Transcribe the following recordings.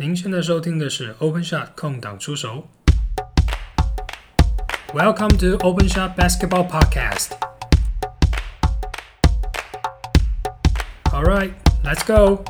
您现在收听的是 Open Shot 空档出手。Welcome to Open Shot Basketball Podcast. All right, let's go.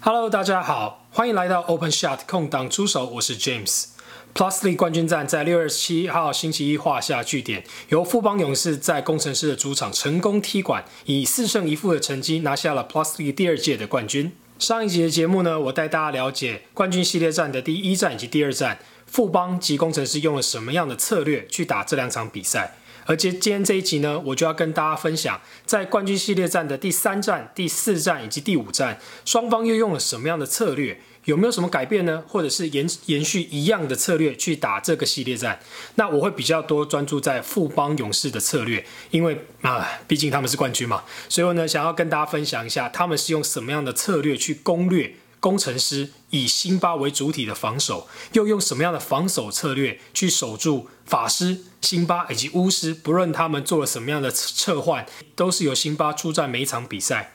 Hello，大家好，欢迎来到 Open Shot 空档出手，我是 James。Plus League 冠军战在六月十七号星期一画下句点，由富邦勇士在工程师的主场成功踢馆，以四胜一负的成绩拿下了 Plus League 第二届的冠军。上一集的节目呢，我带大家了解冠军系列战的第一战以及第二战，富邦及工程师用了什么样的策略去打这两场比赛。而今今天这一集呢，我就要跟大家分享，在冠军系列战的第三战、第四战以及第五战，双方又用了什么样的策略。有没有什么改变呢？或者是延延续一样的策略去打这个系列战？那我会比较多专注在富邦勇士的策略，因为啊，毕竟他们是冠军嘛。所以我呢，想要跟大家分享一下，他们是用什么样的策略去攻略工程师以辛巴为主体的防守，又用什么样的防守策略去守住法师、辛巴以及巫师？不论他们做了什么样的策换，都是由辛巴出战每一场比赛。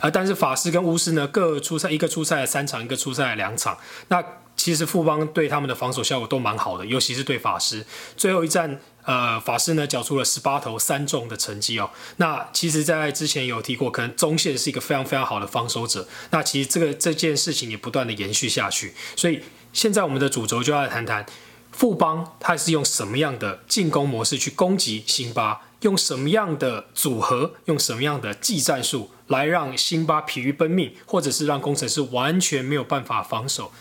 啊，但是法师跟巫师呢，各出赛一个出赛了三场，一个出赛了两场。那其实富邦对他们的防守效果都蛮好的，尤其是对法师。最后一战，呃，法师呢缴出了十八投三中的成绩哦。那其实，在之前有提过，可能中线是一个非常非常好的防守者。那其实这个这件事情也不断的延续下去。所以现在我们的主轴就要谈谈富邦，他是用什么样的进攻模式去攻击辛巴，用什么样的组合，用什么样的技战术。来让辛巴疲于奔命，或者是让工程师完全没有办法防守。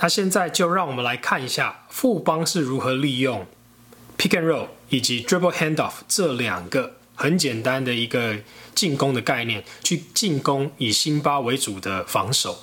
那现在就让我们来看一下富邦是如何利用 pick and roll 以及 dribble handoff 这两个很简单的一个进攻的概念，去进攻以辛巴为主的防守。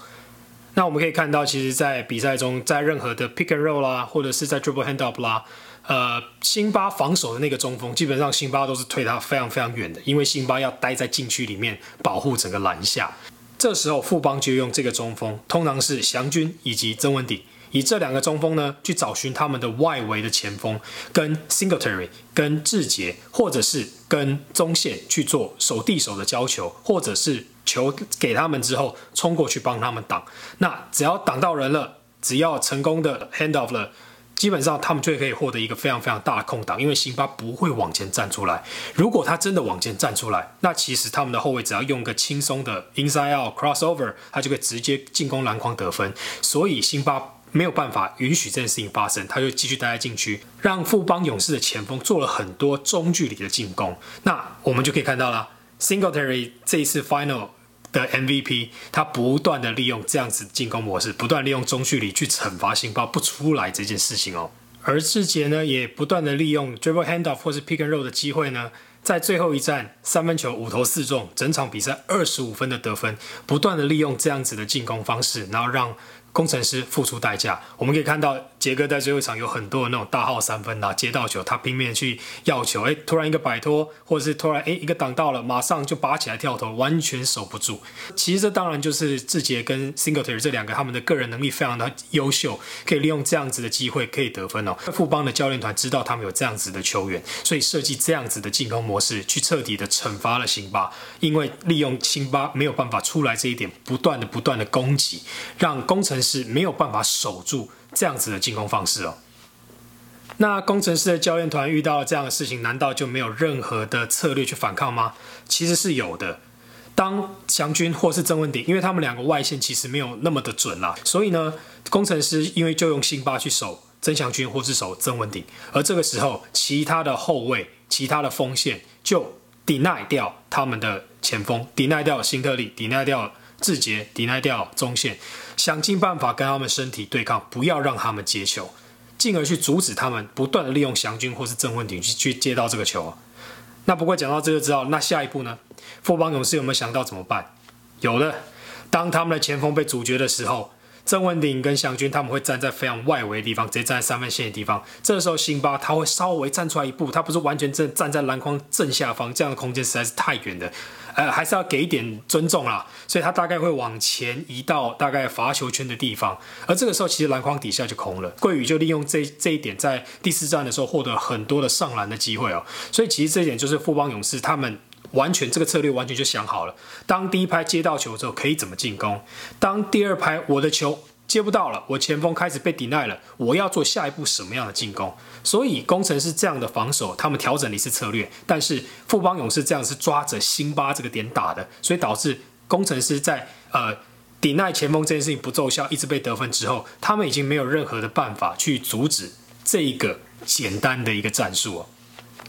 那我们可以看到，其实，在比赛中，在任何的 pick and roll 啦，或者是在 dribble handoff 啦。呃，辛巴防守的那个中锋，基本上辛巴都是退他非常非常远的，因为辛巴要待在禁区里面保护整个篮下。这时候富邦就用这个中锋，通常是祥军以及曾文鼎，以这两个中锋呢去找寻他们的外围的前锋，跟 Singletary、跟志杰，或者是跟中线去做手递手的交球，或者是球给他们之后冲过去帮他们挡。那只要挡到人了，只要成功的 hand off 了。基本上他们就可以获得一个非常非常大的空档，因为辛巴不会往前站出来。如果他真的往前站出来，那其实他们的后卫只要用一个轻松的 inside out crossover，他就可以直接进攻篮筐得分。所以辛巴没有办法允许这件事情发生，他就继续待在禁区，让富邦勇士的前锋做了很多中距离的进攻。那我们就可以看到了，Singletary 这一次 final。的 MVP，他不断的利用这样子进攻模式，不断利用中距离去惩罚辛巴不出来这件事情哦。而志杰呢，也不断的利用 dribble handoff 或是 pick and roll 的机会呢，在最后一战三分球五投四中，整场比赛二十五分的得分，不断的利用这样子的进攻方式，然后让。工程师付出代价，我们可以看到杰哥在最后一场有很多的那种大号三分啊，接到球他拼命去要球，哎，突然一个摆脱，或者是突然哎一个挡到了，马上就拔起来跳投，完全守不住。其实这当然就是志杰跟 Singletary 这两个他们的个人能力非常的优秀，可以利用这样子的机会可以得分哦。富邦的教练团知道他们有这样子的球员，所以设计这样子的进攻模式，去彻底的惩罚了辛巴，因为利用辛巴没有办法出来这一点，不断的不断的攻击，让工程。师没有办法守住这样子的进攻方式哦。那工程师的教练团遇到这样的事情，难道就没有任何的策略去反抗吗？其实是有的。当祥军或是曾文鼎，因为他们两个外线其实没有那么的准啦，所以呢，工程师因为就用辛巴去守曾祥军或是守曾文鼎，而这个时候其他的后卫、其他的锋线就抵耐掉他们的前锋，抵耐掉辛特利，抵耐掉。志杰抵耐掉中线，想尽办法跟他们身体对抗，不要让他们接球，进而去阻止他们不断的利用祥军或是郑文鼎去去接到这个球。那不过讲到这个之后，那下一步呢？富邦勇士有没有想到怎么办？有的，当他们的前锋被阻绝的时候。郑文鼎跟祥军他们会站在非常外围的地方，直接站在三分线的地方。这个时候，辛巴他会稍微站出来一步，他不是完全正站在篮筐正下方，这样的空间实在是太远了，呃，还是要给一点尊重啦。所以他大概会往前移到大概罚球圈的地方，而这个时候其实篮筐底下就空了。桂宇就利用这这一点，在第四站的时候获得很多的上篮的机会哦。所以其实这一点就是富邦勇士他们完全这个策略完全就想好了。当第一拍接到球之后，可以怎么进攻？当第二拍我的球接不到了，我前锋开始被抵赖了，我要做下一步什么样的进攻？所以工程师这样的防守，他们调整了一次策略，但是富邦勇士这样是抓着辛巴这个点打的，所以导致工程师在呃抵赖前锋这件事情不奏效，一直被得分之后，他们已经没有任何的办法去阻止这一个简单的一个战术哦。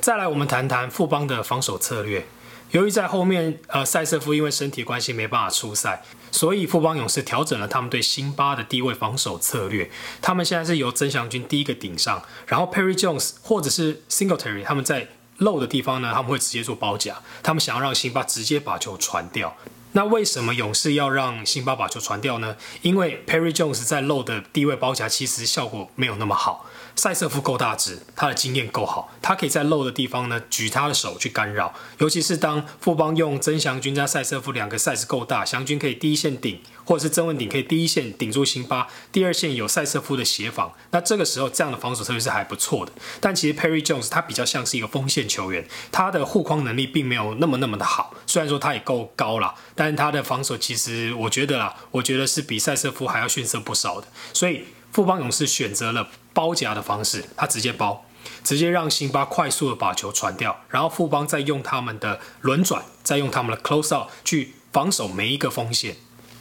再来，我们谈谈富邦的防守策略。由于在后面，呃，塞瑟夫因为身体关系没办法出赛，所以富邦勇士调整了他们对辛巴的低位防守策略。他们现在是由曾祥军第一个顶上，然后 Perry Jones 或者是 Singletary 他们在漏的地方呢，他们会直接做包夹。他们想要让辛巴直接把球传掉。那为什么勇士要让辛巴把球传掉呢？因为 Perry Jones 在漏的低位包夹其实效果没有那么好。塞瑟夫够大只，他的经验够好，他可以在漏的地方呢举他的手去干扰。尤其是当富邦用曾祥军加塞瑟夫两个 size 够大，祥军可以第一线顶，或者是曾文鼎可以第一线顶住辛巴，第二线有塞瑟夫的协防，那这个时候这样的防守策略是还不错的。但其实 Perry Jones 他比较像是一个锋线球员，他的护框能力并没有那么那么的好。虽然说他也够高了，但他的防守其实我觉得啦，我觉得是比塞瑟夫还要逊色不少的。所以富邦勇士选择了。包夹的方式，他直接包，直接让辛巴快速的把球传掉，然后富邦再用他们的轮转，再用他们的 close out 去防守每一个锋线。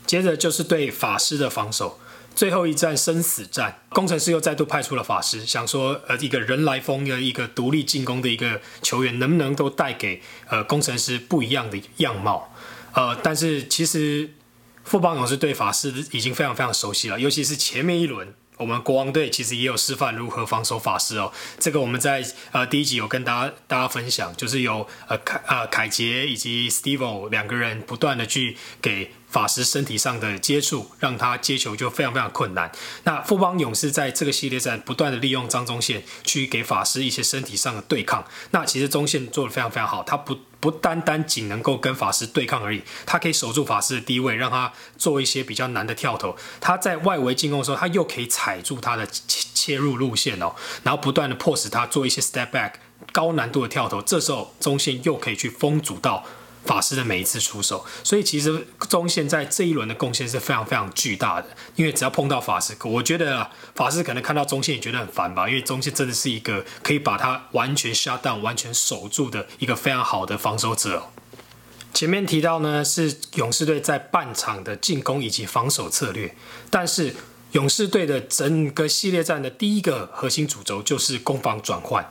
接着就是对法师的防守，最后一战生死战，工程师又再度派出了法师，想说呃一个人来疯的一个独立进攻的一个球员，能不能都带给呃工程师不一样的样貌？呃，但是其实富邦勇士对法师已经非常非常熟悉了，尤其是前面一轮。我们国王队其实也有示范如何防守法师哦，这个我们在呃第一集有跟大家大家分享，就是有呃凯呃凯杰以及 Steve 两个人不断的去给。法师身体上的接触，让他接球就非常非常困难。那富邦勇士在这个系列战不断的利用张宗宪去给法师一些身体上的对抗。那其实中线做的非常非常好，他不不单单仅能够跟法师对抗而已，他可以守住法师的低位，让他做一些比较难的跳投。他在外围进攻的时候，他又可以踩住他的切切入路线哦，然后不断的迫使他做一些 step back 高难度的跳投。这时候中线又可以去封阻到。法师的每一次出手，所以其实中线在这一轮的贡献是非常非常巨大的。因为只要碰到法师，我觉得啊，法师可能看到中线也觉得很烦吧。因为中线真的是一个可以把他完全 shut down、完全守住的一个非常好的防守者。前面提到呢，是勇士队在半场的进攻以及防守策略，但是勇士队的整个系列战的第一个核心主轴就是攻防转换。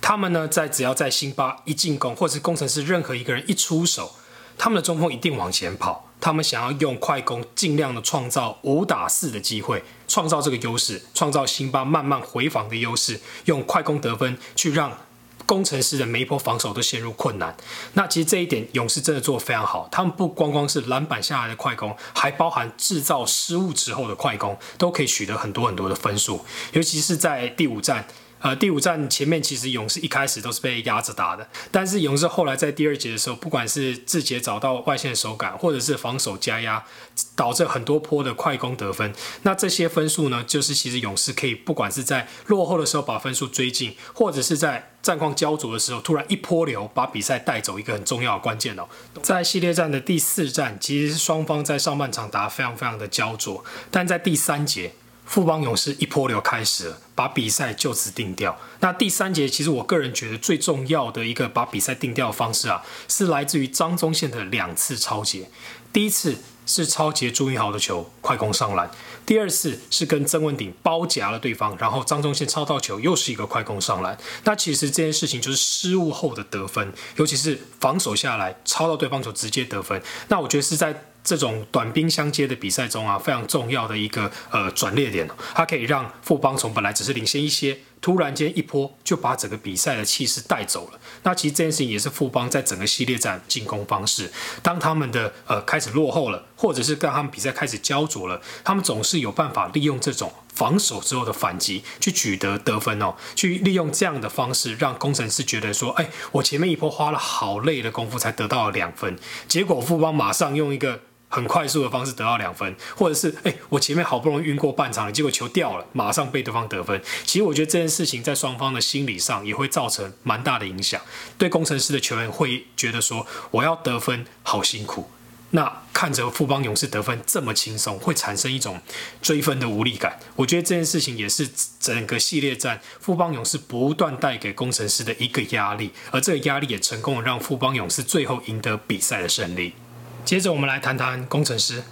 他们呢，在只要在辛巴一进攻，或者是工程师任何一个人一出手，他们的中锋一定往前跑。他们想要用快攻，尽量的创造五打四的机会，创造这个优势，创造辛巴慢慢回防的优势，用快攻得分，去让工程师的每一波防守都陷入困难。那其实这一点，勇士真的做得非常好。他们不光光是篮板下来的快攻，还包含制造失误之后的快攻，都可以取得很多很多的分数。尤其是在第五战。呃，第五站前面其实勇士一开始都是被压着打的，但是勇士后来在第二节的时候，不管是志杰找到外线手感，或者是防守加压，导致很多波的快攻得分。那这些分数呢，就是其实勇士可以不管是在落后的时候把分数追进，或者是在战况焦灼的时候突然一波流把比赛带走，一个很重要的关键哦。在系列战的第四战，其实双方在上半场打得非常非常的焦灼，但在第三节。富邦勇士一波流开始了，把比赛就此定掉。那第三节，其实我个人觉得最重要的一个把比赛定掉的方式啊，是来自于张宗宪的两次超节。第一次是超节朱云豪的球，快攻上篮；第二次是跟曾文鼎包夹了对方，然后张宗宪超到球，又是一个快攻上篮。那其实这件事情就是失误后的得分，尤其是防守下来超到对方球直接得分。那我觉得是在。这种短兵相接的比赛中啊，非常重要的一个呃转捩点，它可以让富邦从本来只是领先一些，突然间一波就把整个比赛的气势带走了。那其实这件事情也是富邦在整个系列战进攻方式，当他们的呃开始落后了，或者是当他们比赛开始焦灼了，他们总是有办法利用这种防守之后的反击去取得得分哦，去利用这样的方式让工程师觉得说，哎，我前面一波花了好累的功夫才得到了两分，结果富邦马上用一个。很快速的方式得到两分，或者是哎，我前面好不容易晕过半场了，结果球掉了，马上被对方得分。其实我觉得这件事情在双方的心理上也会造成蛮大的影响，对工程师的球员会觉得说，我要得分好辛苦。那看着富邦勇士得分这么轻松，会产生一种追分的无力感。我觉得这件事情也是整个系列战富邦勇士不断带给工程师的一个压力，而这个压力也成功的让富邦勇士最后赢得比赛的胜利。接着我们来谈谈工程师。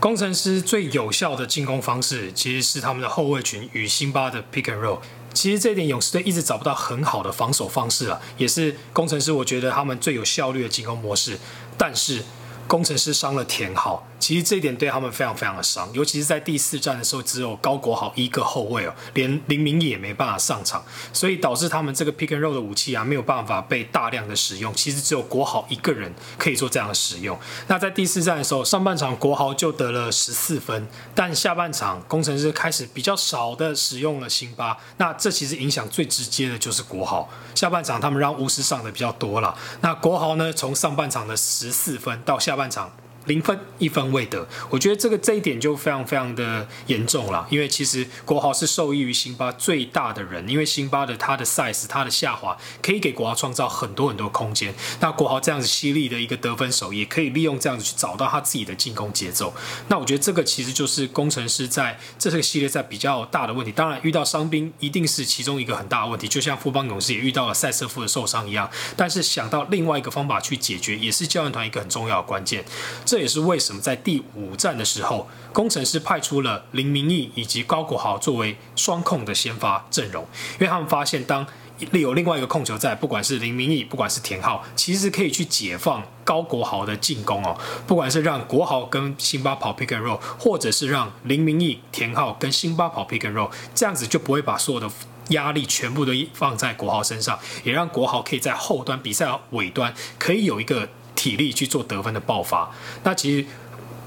工程师最有效的进攻方式其实是他们的后卫群与辛巴的 pick and roll。其实这点勇士队一直找不到很好的防守方式啊，也是工程师我觉得他们最有效率的进攻模式，但是。工程师伤了田浩，其实这一点对他们非常非常的伤，尤其是在第四战的时候，只有高国豪一个后卫哦，连林明义也没办法上场，所以导致他们这个 pick and roll 的武器啊没有办法被大量的使用。其实只有国豪一个人可以做这样的使用。那在第四战的时候，上半场国豪就得了十四分，但下半场工程师开始比较少的使用了辛巴，那这其实影响最直接的就是国豪。下半场他们让巫师上的比较多了，那国豪呢，从上半场的十四分到下半场。零分一分未得，我觉得这个这一点就非常非常的严重了。因为其实国豪是受益于辛巴最大的人，因为辛巴的他的 size 他的下滑可以给国豪创造很多很多空间。那国豪这样子犀利的一个得分手，也可以利用这样子去找到他自己的进攻节奏。那我觉得这个其实就是工程师在这个系列赛比较大的问题。当然遇到伤兵一定是其中一个很大的问题，就像富邦勇士也遇到了塞瑟夫的受伤一样。但是想到另外一个方法去解决，也是教练团一个很重要的关键。这这也是为什么在第五战的时候，工程师派出了林明义以及高国豪作为双控的先发阵容，因为他们发现，当有另外一个控球在，不管是林明义，不管是田浩，其实可以去解放高国豪的进攻哦。不管是让国豪跟辛巴跑 pick and roll，或者是让林明义、田浩跟辛巴跑 pick and roll，这样子就不会把所有的压力全部都放在国豪身上，也让国豪可以在后端比赛尾端可以有一个。体力去做得分的爆发，那其实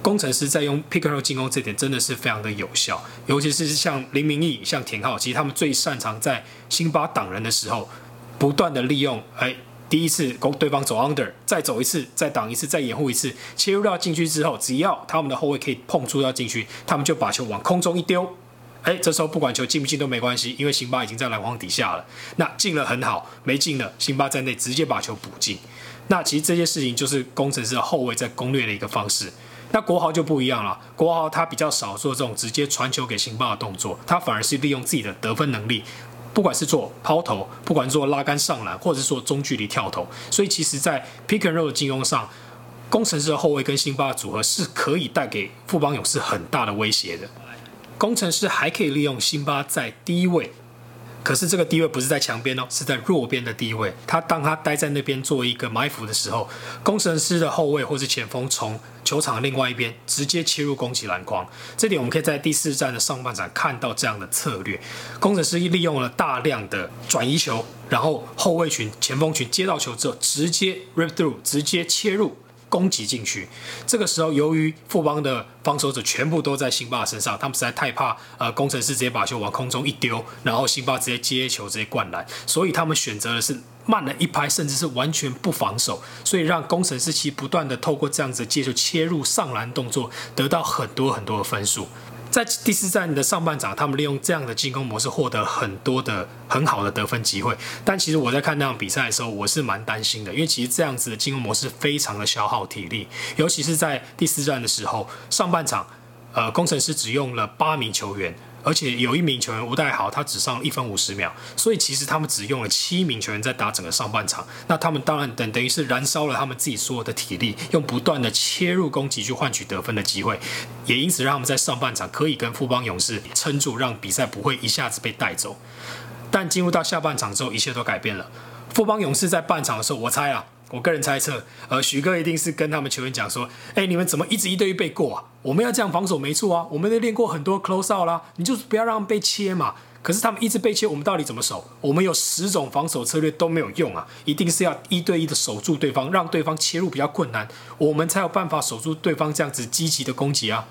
工程师在用 pick and roll 进攻这点真的是非常的有效，尤其是像林明义、像田浩，其实他们最擅长在辛巴挡人的时候，不断的利用，哎，第一次攻对方走 under，再走一次，再挡一次，再掩护一次，切入到禁区之后，只要他们的后卫可以碰触到禁区，他们就把球往空中一丢，哎，这时候不管球进不进都没关系，因为辛巴已经在篮筐底下了，那进了很好，没进了，辛巴在内直接把球补进。那其实这些事情就是工程师的后卫在攻略的一个方式。那国豪就不一样了，国豪他比较少做这种直接传球给辛巴的动作，他反而是利用自己的得分能力，不管是做抛投，不管做拉杆上篮，或者是做中距离跳投。所以其实，在 pick and roll 的进攻上，工程师的后卫跟辛巴的组合是可以带给富邦勇士很大的威胁的。工程师还可以利用辛巴在低位。可是这个低位不是在墙边哦，是在弱边的低位。他当他待在那边做一个埋伏的时候，工程师的后卫或是前锋从球场另外一边直接切入攻击篮筐。这点我们可以在第四站的上半场看到这样的策略。工程师利用了大量的转移球，然后后卫群、前锋群接到球之后，直接 rip through，直接切入。攻击进去，这个时候由于富邦的防守者全部都在辛巴身上，他们实在太怕呃工程师直接把球往空中一丢，然后辛巴直接接球直接灌篮，所以他们选择的是慢了一拍，甚至是完全不防守，所以让工程师其不断的透过这样子接球切入上篮动作，得到很多很多的分数。在第四站的上半场，他们利用这样的进攻模式获得很多的很好的得分机会。但其实我在看那场比赛的时候，我是蛮担心的，因为其实这样子的进攻模式非常的消耗体力，尤其是在第四站的时候，上半场，呃，工程师只用了八名球员。而且有一名球员吴代豪，他只上一分五十秒，所以其实他们只用了七名球员在打整个上半场。那他们当然等等于是燃烧了他们自己所有的体力，用不断的切入攻击去换取得分的机会，也因此让他们在上半场可以跟富邦勇士撑住，让比赛不会一下子被带走。但进入到下半场之后，一切都改变了。富邦勇士在半场的时候，我猜啊。我个人猜测，呃，许哥一定是跟他们球员讲说：“哎，你们怎么一直一对一被过啊？我们要这样防守没错啊，我们都练过很多 close out 啦，你就不要让被切嘛。可是他们一直被切，我们到底怎么守？我们有十种防守策略都没有用啊，一定是要一对一的守住对方，让对方切入比较困难，我们才有办法守住对方这样子积极的攻击啊。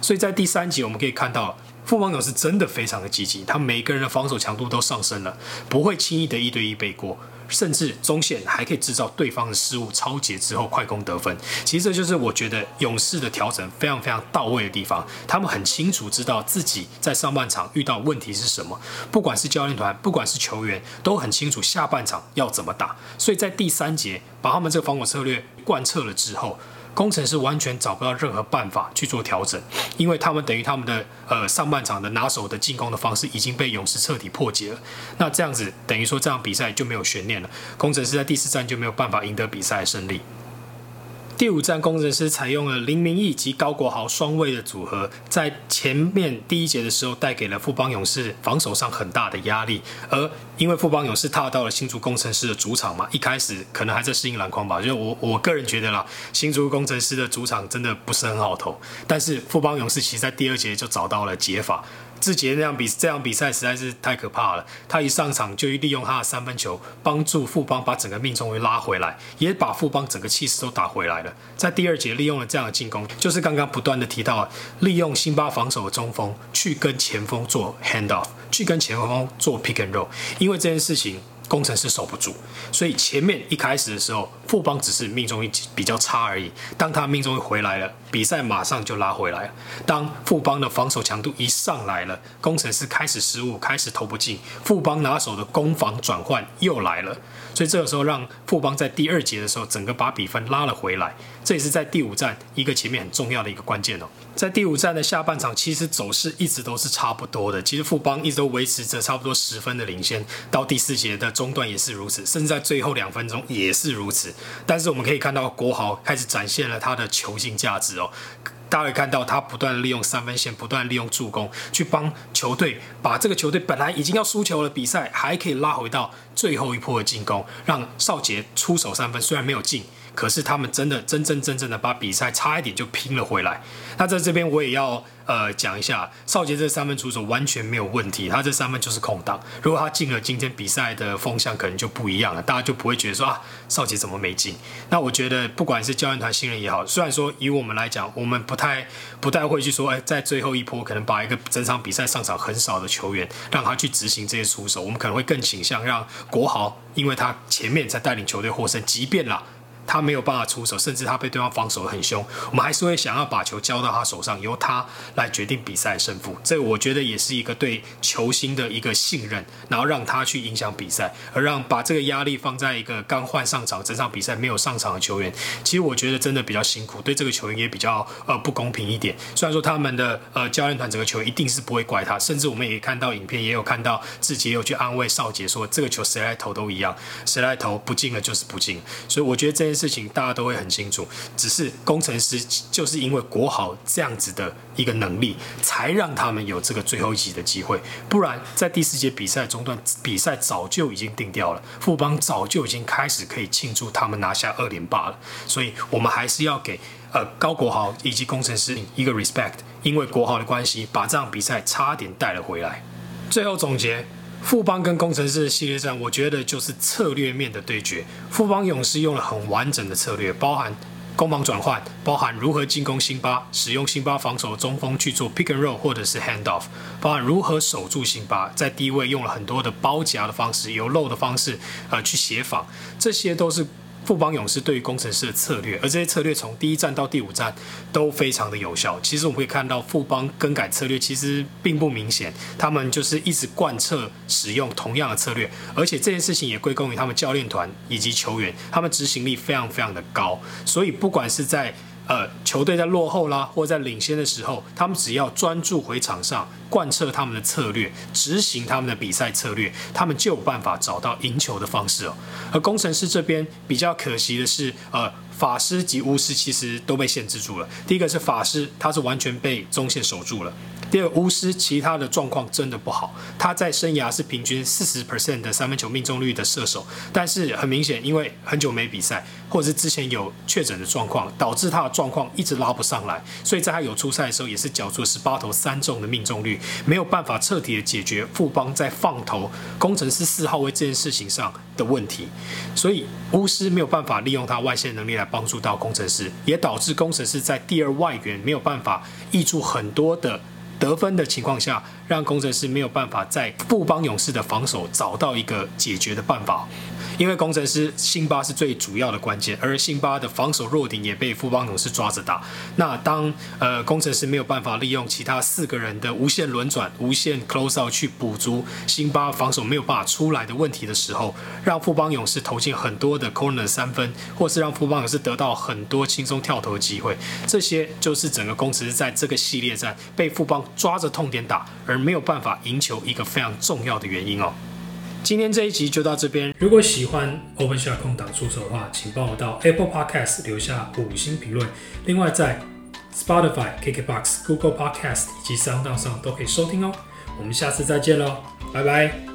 所以在第三集我们可以看到，副防守是真的非常的积极，他每个人的防守强度都上升了，不会轻易的一对一被过。”甚至中线还可以制造对方的失误，超节之后快攻得分。其实这就是我觉得勇士的调整非常非常到位的地方。他们很清楚知道自己在上半场遇到问题是什么，不管是教练团，不管是球员，都很清楚下半场要怎么打。所以在第三节把他们这个防守策略贯彻了之后。工程师完全找不到任何办法去做调整，因为他们等于他们的呃上半场的拿手的进攻的方式已经被勇士彻底破解了。那这样子等于说这场比赛就没有悬念了，工程师在第四战就没有办法赢得比赛胜利。第五站，工程师采用了林明义及高国豪双位的组合，在前面第一节的时候带给了富邦勇士防守上很大的压力。而因为富邦勇士踏到了新竹工程师的主场嘛，一开始可能还在适应篮筐吧。就我我个人觉得啦，新竹工程师的主场真的不是很好投。但是富邦勇士其实在第二节就找到了解法。志杰那样比这场比赛实在是太可怕了。他一上场就利用他的三分球帮助富邦把整个命中率拉回来，也把富邦整个气势都打回来了。在第二节利用了这样的进攻，就是刚刚不断的提到，利用辛巴防守的中锋去跟前锋做 hand off，去跟前锋做 pick and roll，因为这件事情。工程师守不住，所以前面一开始的时候，富邦只是命中率比较差而已。当他命中率回来了，比赛马上就拉回来了。当富邦的防守强度一上来了，工程师开始失误，开始投不进，富邦拿手的攻防转换又来了。所以这个时候让富邦在第二节的时候，整个把比分拉了回来。这也是在第五站一个前面很重要的一个关键哦。在第五站的下半场，其实走势一直都是差不多的。其实富邦一直都维持着差不多十分的领先，到第四节的中段也是如此，甚至在最后两分钟也是如此。但是我们可以看到国豪开始展现了他的球星价值哦。大家会看到他不断利用三分线，不断利用助攻，去帮球队把这个球队本来已经要输球的比赛，还可以拉回到最后一波的进攻，让少杰出手三分，虽然没有进。可是他们真的真真正正的把比赛差一点就拼了回来。那在这边我也要呃讲一下，少杰这三分出手完全没有问题，他这三分就是空档。如果他进了，今天比赛的风向可能就不一样了，大家就不会觉得说啊少杰怎么没进。那我觉得不管是教练团新人也好，虽然说以我们来讲，我们不太不太会去说，哎，在最后一波可能把一个整场比赛上场很少的球员让他去执行这些出手，我们可能会更倾向让国豪，因为他前面在带领球队获胜，即便啦。他没有办法出手，甚至他被对方防守很凶，我们还是会想要把球交到他手上，由他来决定比赛胜负。这我觉得也是一个对球星的一个信任，然后让他去影响比赛，而让把这个压力放在一个刚换上场、整场比赛没有上场的球员。其实我觉得真的比较辛苦，对这个球员也比较呃不公平一点。虽然说他们的呃教练团整个球员一定是不会怪他，甚至我们也看到影片，也有看到志杰有去安慰少杰说，这个球谁来投都一样，谁来投不进了就是不进。所以我觉得这件。事事情大家都会很清楚，只是工程师就是因为国豪这样子的一个能力，才让他们有这个最后一集的机会。不然在第四节比赛中段，比赛早就已经定掉了，富邦早就已经开始可以庆祝他们拿下二连霸了。所以我们还是要给呃高国豪以及工程师一个 respect，因为国豪的关系，把这场比赛差点带了回来。最后总结。富邦跟工程师的系列战，我觉得就是策略面的对决。富邦勇士用了很完整的策略，包含攻防转换，包含如何进攻辛巴，使用辛巴防守中锋去做 pick and roll 或者是 hand off，包含如何守住辛巴，在低位用了很多的包夹的方式，有漏的方式，呃，去协防，这些都是。富邦勇士对于工程师的策略，而这些策略从第一站到第五站都非常的有效。其实我们可以看到，富邦更改策略其实并不明显，他们就是一直贯彻使用同样的策略，而且这件事情也归功于他们教练团以及球员，他们执行力非常非常的高。所以不管是在呃，球队在落后啦，或在领先的时候，他们只要专注回场上，贯彻他们的策略，执行他们的比赛策略，他们就有办法找到赢球的方式哦。而工程师这边比较可惜的是，呃，法师及巫师其实都被限制住了。第一个是法师，他是完全被中线守住了。第二，巫师其他的状况真的不好，他在生涯是平均四十 percent 的三分球命中率的射手，但是很明显，因为很久没比赛，或者是之前有确诊的状况，导致他的状况一直拉不上来，所以在他有出赛的时候，也是缴出十八投三中的命中率，没有办法彻底的解决富邦在放投工程师四号位这件事情上的问题，所以巫师没有办法利用他外线能力来帮助到工程师，也导致工程师在第二外援没有办法挹注很多的。得分的情况下，让工程师没有办法在布邦勇士的防守找到一个解决的办法。因为工程师辛巴是最主要的关键，而辛巴的防守弱点也被富邦勇士抓着打。那当呃工程师没有办法利用其他四个人的无限轮转、无限 close out 去补足辛巴防守没有办法出来的问题的时候，让富邦勇士投进很多的 corner 三分，或是让富邦勇士得到很多轻松跳投的机会，这些就是整个工程师在这个系列战被富邦抓着痛点打，而没有办法赢球一个非常重要的原因哦。今天这一集就到这边。如果喜欢 Open Shot 空档出手的话，请帮我到 Apple Podcast 留下五星评论。另外，在 Spotify、KKBox、Google Podcast 以及 Sound 上都可以收听哦。我们下次再见喽，拜拜。